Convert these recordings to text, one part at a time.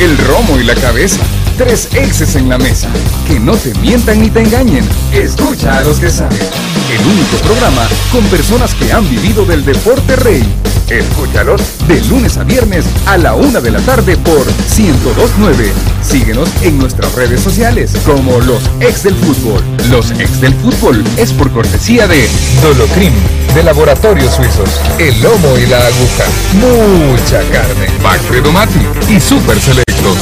El romo y la cabeza. Tres exes en la mesa. Que no te mientan ni te engañen. Escucha a los que saben. El único programa con personas que han vivido del deporte rey. Escúchalos de lunes a viernes a la una de la tarde por 1029. Síguenos en nuestras redes sociales como los ex del fútbol. Los ex del fútbol es por cortesía de Dolocrim, de Laboratorios Suizos, el lomo y la aguja. Mucha carne. Bactredo Mati y Super Selectos.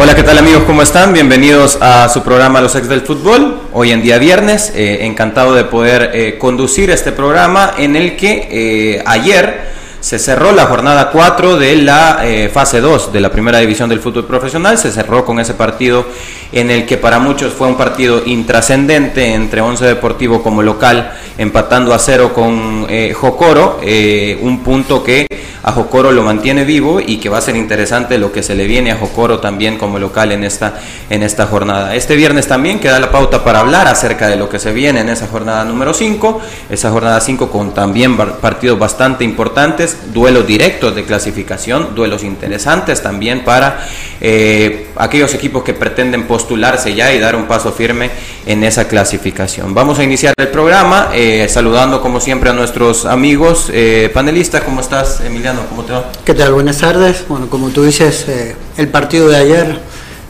Hola, ¿qué tal amigos? ¿Cómo están? Bienvenidos a su programa Los Ex del Fútbol. Hoy en día viernes, eh, encantado de poder eh, conducir este programa en el que eh, ayer se cerró la jornada 4 de la fase 2 de la primera división del fútbol profesional. Se cerró con ese partido en el que para muchos fue un partido intrascendente entre Once Deportivo como local, empatando a cero con Jocoro, un punto que a Jocoro lo mantiene vivo y que va a ser interesante lo que se le viene a Jocoro también como local en esta, en esta jornada. Este viernes también queda la pauta para hablar acerca de lo que se viene en esa jornada número 5, esa jornada 5 con también partidos bastante importantes, duelos directos de clasificación, duelos interesantes también para eh, aquellos equipos que pretenden postularse ya y dar un paso firme en esa clasificación. Vamos a iniciar el programa eh, saludando como siempre a nuestros amigos eh, panelistas. ¿Cómo estás, Emiliano? ¿cómo te va? ¿Qué tal? Buenas tardes. Bueno, como tú dices, eh, el partido de ayer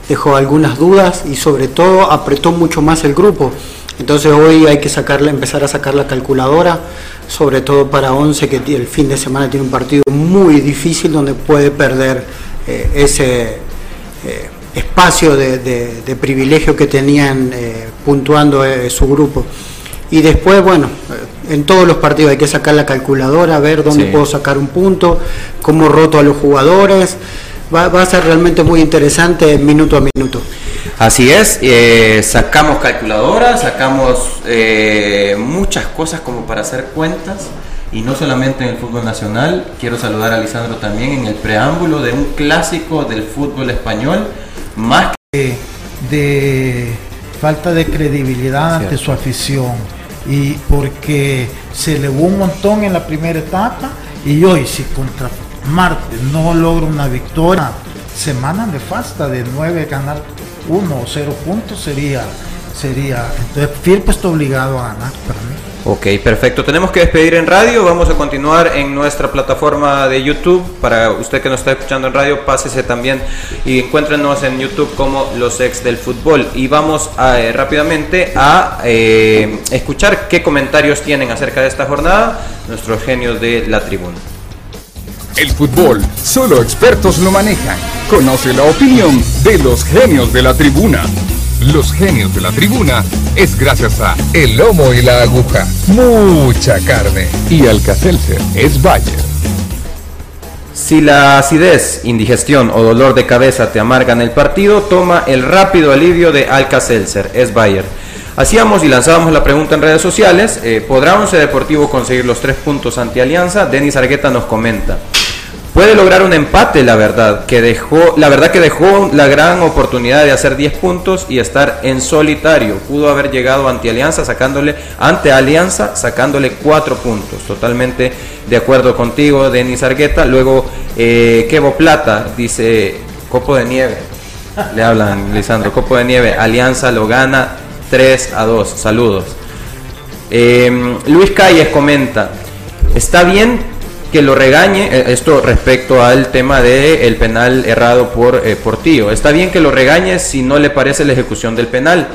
dejó algunas dudas y sobre todo apretó mucho más el grupo. Entonces hoy hay que sacarle, empezar a sacar la calculadora, sobre todo para Once que el fin de semana tiene un partido muy difícil donde puede perder eh, ese eh, espacio de, privilegio que tenían puntuando su grupo. Y después, bueno, en todos los partidos hay que sacar la calculadora, ver dónde puedo sacar un punto, cómo roto a los jugadores. Va, a ser realmente muy interesante minuto a minuto. Así es, eh, sacamos calculadora, sacamos eh, muchas cosas como para hacer cuentas y no solamente en el fútbol nacional, quiero saludar a Lisandro también en el preámbulo de un clásico del fútbol español, más que de falta de credibilidad ante su afición y porque se elevó un montón en la primera etapa y hoy si contra Marte no logra una victoria, semana de fasta de 9 ganar 1 o 0 puntos sería, sería, entonces Firpo está obligado a ganar para mí. Ok, perfecto. Tenemos que despedir en radio. Vamos a continuar en nuestra plataforma de YouTube. Para usted que nos está escuchando en radio, pásese también y encuéntrenos en YouTube como Los Ex del Fútbol. Y vamos a, eh, rápidamente a eh, escuchar qué comentarios tienen acerca de esta jornada nuestros genios de la tribuna. El fútbol, solo expertos lo manejan. Conoce la opinión de los genios de la tribuna. Los genios de la tribuna es gracias a El Lomo y la Aguja. Mucha carne. Y Alcacelser es Bayer. Si la acidez, indigestión o dolor de cabeza te amargan el partido, toma el rápido alivio de Alcacelser es Bayer. Hacíamos y lanzábamos la pregunta en redes sociales, eh, ¿podrá Once Deportivo conseguir los tres puntos ante Alianza? Denis Argueta nos comenta puede lograr un empate, la verdad, que dejó, la verdad que dejó la gran oportunidad de hacer 10 puntos y estar en solitario. Pudo haber llegado ante Alianza sacándole ante Alianza sacándole 4 puntos. Totalmente de acuerdo contigo, Denis Argueta. Luego eh, Kevo Plata dice Copo de nieve. Le hablan Lisandro, Copo de nieve. Alianza lo gana 3 a 2. Saludos. Eh, Luis Calles comenta, está bien que lo regañe, eh, esto respecto al tema del el penal errado por, eh, por Tío. Está bien que lo regañe si no le parece la ejecución del penal,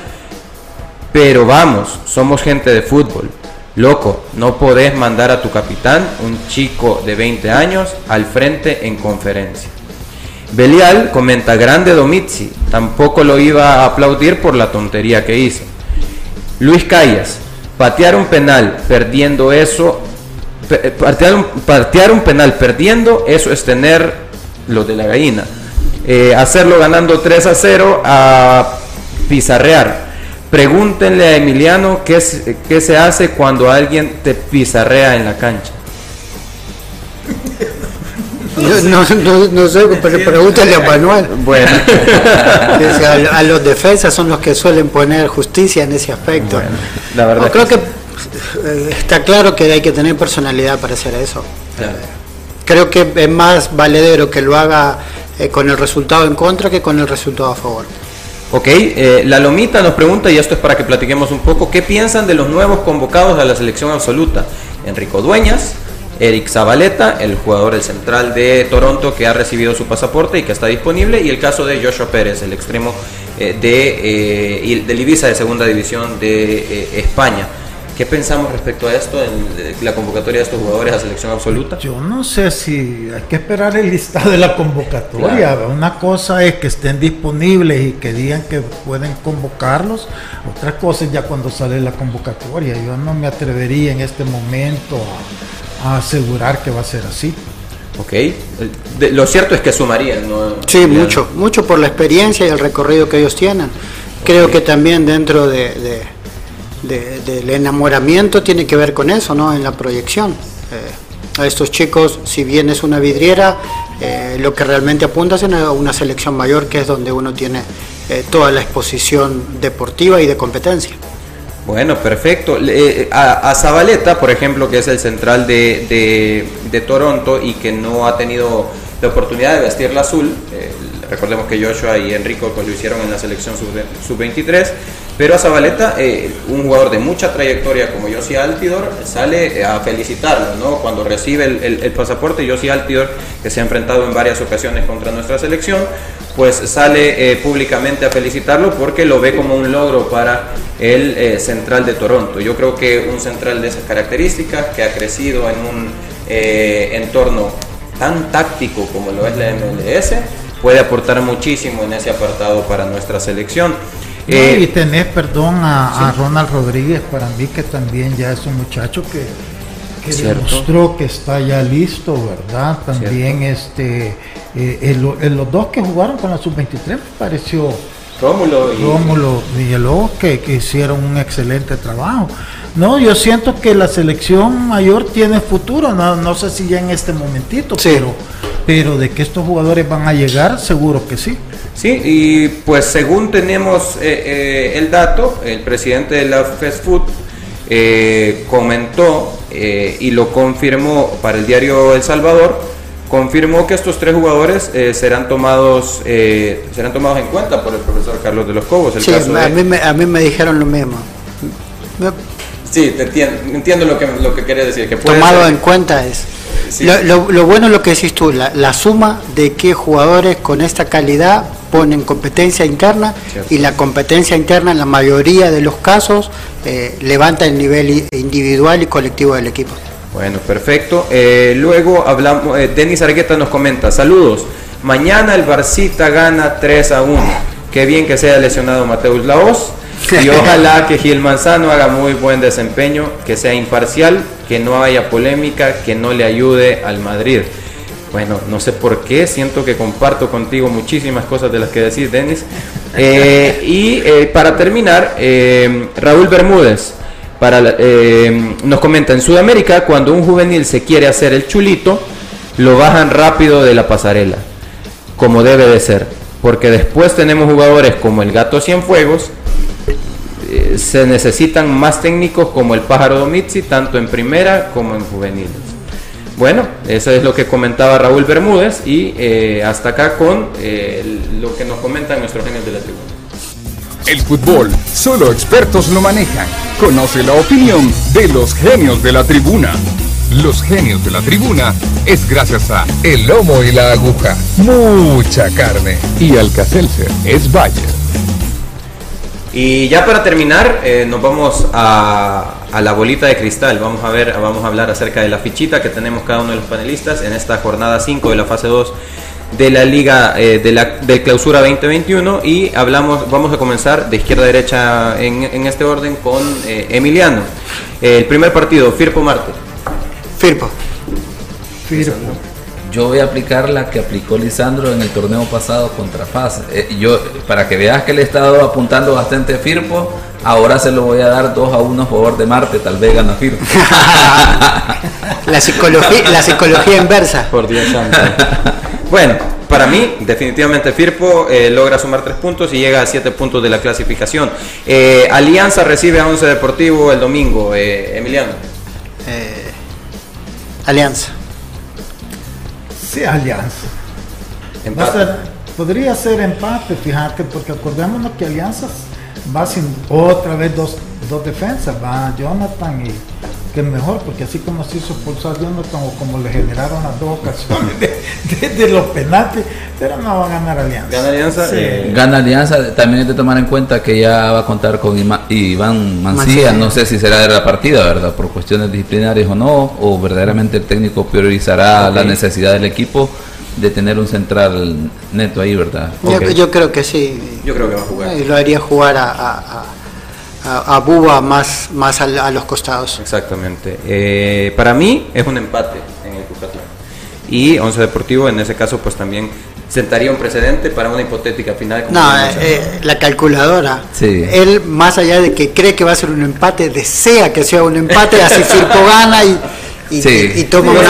pero vamos, somos gente de fútbol. Loco, no podés mandar a tu capitán, un chico de 20 años, al frente en conferencia. Belial comenta, grande Domitzi, tampoco lo iba a aplaudir por la tontería que hizo. Luis Callas, patear un penal perdiendo eso eh, partear un, penal perdiendo, eso es tener lo de la gallina. Eh, hacerlo ganando 3 a 0 a pizarrear. Pregúntenle a Emiliano qué, qué se hace cuando alguien te pizarrea en la cancha. No, no, sé, pero pregúntale a Manuel. Bueno. a, los defensas son los que suelen poner justicia en ese aspecto. la verdad. creo que está claro que hay que tener personalidad para hacer eso. creo que es más valedero que lo haga eh, con el resultado en contra que con el resultado a favor. Ok, eh, la Lomita nos pregunta, y esto es para que platiquemos un poco, ¿qué piensan de los nuevos convocados a la selección absoluta? Enrico Dueñas, Eric Zabaleta, el jugador del central de Toronto que ha recibido su pasaporte y que está disponible, y el caso de Joshua Pérez, el extremo eh, de, del Ibiza de segunda división de España. ¿Qué pensamos respecto a esto, en la convocatoria de estos jugadores a selección absoluta? Yo no sé si hay que esperar el listado de la convocatoria. Una cosa es que estén disponibles y que digan que pueden convocarlos. Otra cosa es ya cuando sale la convocatoria. Yo no me atrevería en este momento a, asegurar que va a ser así. Ok, lo cierto es que sumarían, ¿no? Sí, mucho, mucho por la experiencia y el recorrido que ellos tienen. Creo que también dentro de del enamoramiento tiene que ver con eso, ¿no? En la proyección. Eh, a estos chicos, si bien es una vidriera, eh, lo que realmente apunta es a una selección mayor, que es donde uno tiene eh, toda la exposición deportiva y de competencia. Bueno, perfecto. a, Zabaleta, por ejemplo, que es el central de, de, Toronto y que no ha tenido la oportunidad de vestir la azul, recordemos que Joshua y Enrico pues, lo hicieron en la selección sub-23, pero a Zabaleta, eh, un jugador de mucha trayectoria como Yossi Altidor, sale eh, a felicitarlo, ¿no? Cuando recibe el, pasaporte, Yossi Altidor, que se ha enfrentado en varias ocasiones contra nuestra selección, pues sale eh, públicamente a felicitarlo porque lo ve como un logro para el central de Toronto. Yo creo que un central de esas características, que ha crecido en un entorno tan táctico como lo es la MLS, puede aportar muchísimo en ese apartado para nuestra selección. Eh, y tenés, perdón, a, Ronald Rodríguez, para mí que también ya es un muchacho que, demostró que está ya listo, ¿verdad? También este, eh, los dos que jugaron con la sub-23 me pareció Rómulo y Rómulo que, que, hicieron un excelente trabajo. No, yo siento que la selección mayor tiene futuro, no, no sé si ya en este momentito, pero, pero de que estos jugadores van a llegar, seguro que sí. Sí, y pues según tenemos eh, eh, el dato, el presidente de la Fast Food eh, comentó y lo confirmó para el diario El Salvador, confirmó que estos tres jugadores serán tomados serán tomados en cuenta por el profesor Carlos de los Cobos. sí, a, mí me, a mí me dijeron lo mismo. Sí, te entiendo, entiendo lo que, lo que quieres decir. Que Tomado en cuenta es lo, lo, bueno es lo que decís tú, la, suma de qué jugadores con esta calidad ponen competencia interna y la competencia interna en la mayoría de los casos eh, levanta el nivel individual y colectivo del equipo. Bueno, perfecto. Eh, luego hablamos, eh, Denis Argueta nos comenta, saludos, mañana el Barcita gana 3 a 1. Qué bien que sea lesionado Mateus Laos y ojalá que Gil Manzano haga muy buen desempeño, que sea imparcial, que no haya polémica, que no le ayude al Madrid. Bueno, no sé por qué, siento que comparto contigo muchísimas cosas de las que decís, Denis. Eh, y eh, para terminar, eh, Raúl Bermúdez para, nos comenta, en Sudamérica, cuando un juvenil se quiere hacer el chulito, lo bajan rápido de la pasarela, como debe de ser, porque después tenemos jugadores como el Gato Cienfuegos, eh, se necesitan más técnicos como el pájaro Domitzi, tanto en primera como en juveniles. Bueno, eso es lo que comentaba Raúl Bermúdez y eh, hasta acá con eh, lo que nos comentan nuestros genios de la tribuna. El fútbol, solo expertos lo manejan. Conoce la opinión de los genios de la tribuna. Los genios de la tribuna es gracias a El Lomo y la Aguja. Mucha carne. Y Alcacelser es Bayer. Y ya para terminar, eh, nos vamos a, la bolita de cristal. Vamos a ver, vamos a hablar acerca de la fichita que tenemos cada uno de los panelistas en esta jornada 5 de la fase 2 de la Liga eh, de, la, de Clausura 2021 y hablamos, vamos a comenzar de izquierda a derecha en, en este orden con eh, Emiliano. el primer partido, Firpo Marte. Firpo. Firpo yo voy a aplicar la que aplicó Lisandro en el torneo pasado contra Faz. Eh, yo, para que veas que le he estado apuntando bastante a Firpo, ahora se lo voy a dar 2 a 1 a favor de Marte, tal vez gana Firpo. la, psicología, la psicología inversa. Por Dios santo. Bueno, para mí, definitivamente Firpo eh, logra sumar 3 puntos y llega a 7 puntos de la clasificación. Eh, Alianza recibe a 11 Deportivo el domingo. Emiliano. Alianza. Sí, Alianza. podría ser empate, fíjate, porque acordémonos que Alianzas va sin otra vez dos, dos defensas, va Jonathan y que es mejor, porque así como se hizo expulsar Jonathan o como le generaron las dos ocasiones de, los penaltis, pero no va a ganar Alianza. Gana Alianza. Eh, gana Alianza, también hay que tomar en cuenta que ya va a contar con Iván Mancía, no sé si será de la partida, ¿verdad? Por cuestiones disciplinarias o no, o verdaderamente el técnico priorizará la necesidad del equipo de tener un central neto ahí, ¿verdad? Yo, creo que sí. Yo creo que va a jugar. Y lo haría jugar a a, Buba más, más a, los costados. Exactamente. Eh, para mí es un empate en el Cucatlán. Y Once Deportivo en ese caso pues también sentaría un precedente para una hipotética final. no, eh, la calculadora. Él, más allá de que cree que va a ser un empate, desea que sea un empate, así Firpo gana y, y, toma una,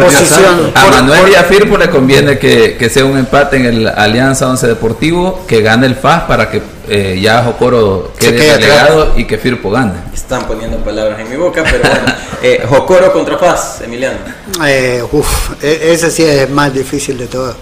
posición. A Manuel y a Firpo le conviene que, que, sea un empate en el Alianza Once Deportivo, que gane el FAS para que eh, ya Jocoro quede delegado y que Firpo gane. Están poniendo palabras en mi boca, pero bueno. eh, Jocoro contra Paz, Emiliano. Eh, uf, e, ese sí es más difícil de todo.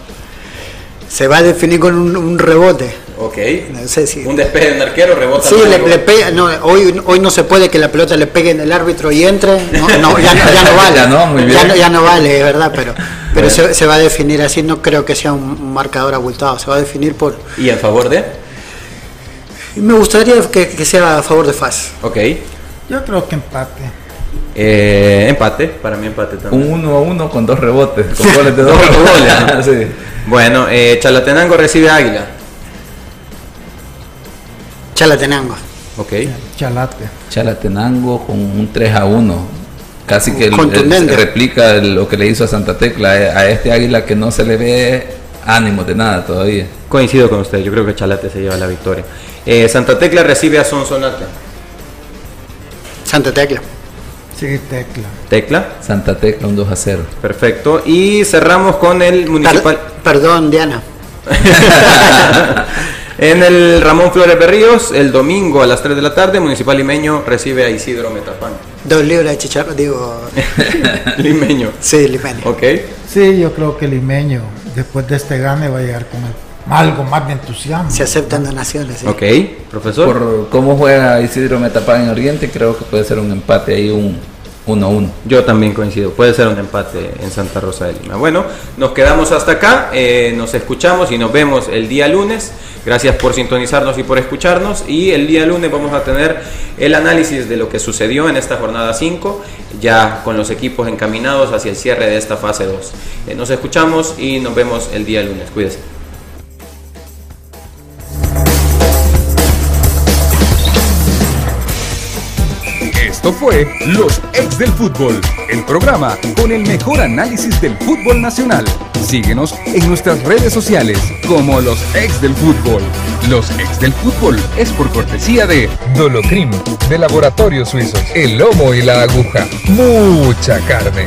Se va a definir con un, rebote. Ok. No sé si... Un despeje de un arquero, rebota. Sí, le, pega, no, hoy, hoy no se puede que la pelota le pegue en el árbitro y entre. No, no ya, no vale. ya, no, muy bien. Ya, no, vale, es verdad, pero, pero se, se, va a definir así. No creo que sea un marcador abultado. Se va a definir por. ¿Y en favor de? Me gustaría que, sea a favor de FAS. Ok. Yo creo que empate. Eh, empate, para mí empate también. Un 1 a 1 con dos rebotes, con goles de dos goles. sí. Bueno, eh, Chalatenango recibe a Águila. Chalatenango. Ok. Chalate. Chalatenango con un 3 a 1. Casi que replica lo que le hizo a Santa Tecla, eh, a este Águila que no se le ve ánimo de nada todavía. Coincido con usted, yo creo que Chalate se lleva la victoria. Eh, Santa Tecla recibe a Sonsonate. Santa Tecla. Sí, Tecla. Tecla. Santa Tecla, un 2 a 0. Perfecto. Y cerramos con el municipal. perdón, Diana. en el Ramón Flores Berríos, el domingo a las 3 de la tarde, Municipal Limeño recibe a Isidro Metapán. Dos libras de chicharro, digo. limeño. Sí, limeño. Ok. Sí, yo creo que Limeño, después de este gane, va a llegar con el algo más de entusiasmo. Se aceptan donaciones. ¿sí? Ok, profesor. Por cómo juega Isidro Metapán en Oriente, creo que puede ser un empate ahí, un 1-1. Yo también coincido, puede ser un empate en Santa Rosa de Lima. Bueno, nos quedamos hasta acá, eh, nos escuchamos y nos vemos el día lunes. Gracias por sintonizarnos y por escucharnos. Y el día lunes vamos a tener el análisis de lo que sucedió en esta jornada 5, ya con los equipos encaminados hacia el cierre de esta fase 2. Eh, nos escuchamos y nos vemos el día lunes. Cuídense. Esto fue Los Ex del Fútbol, el programa con el mejor análisis del fútbol nacional. Síguenos en nuestras redes sociales como Los Ex del Fútbol. Los Ex del Fútbol es por cortesía de Dolocrim, de Laboratorios Suizos, el lomo y la aguja. Mucha carne.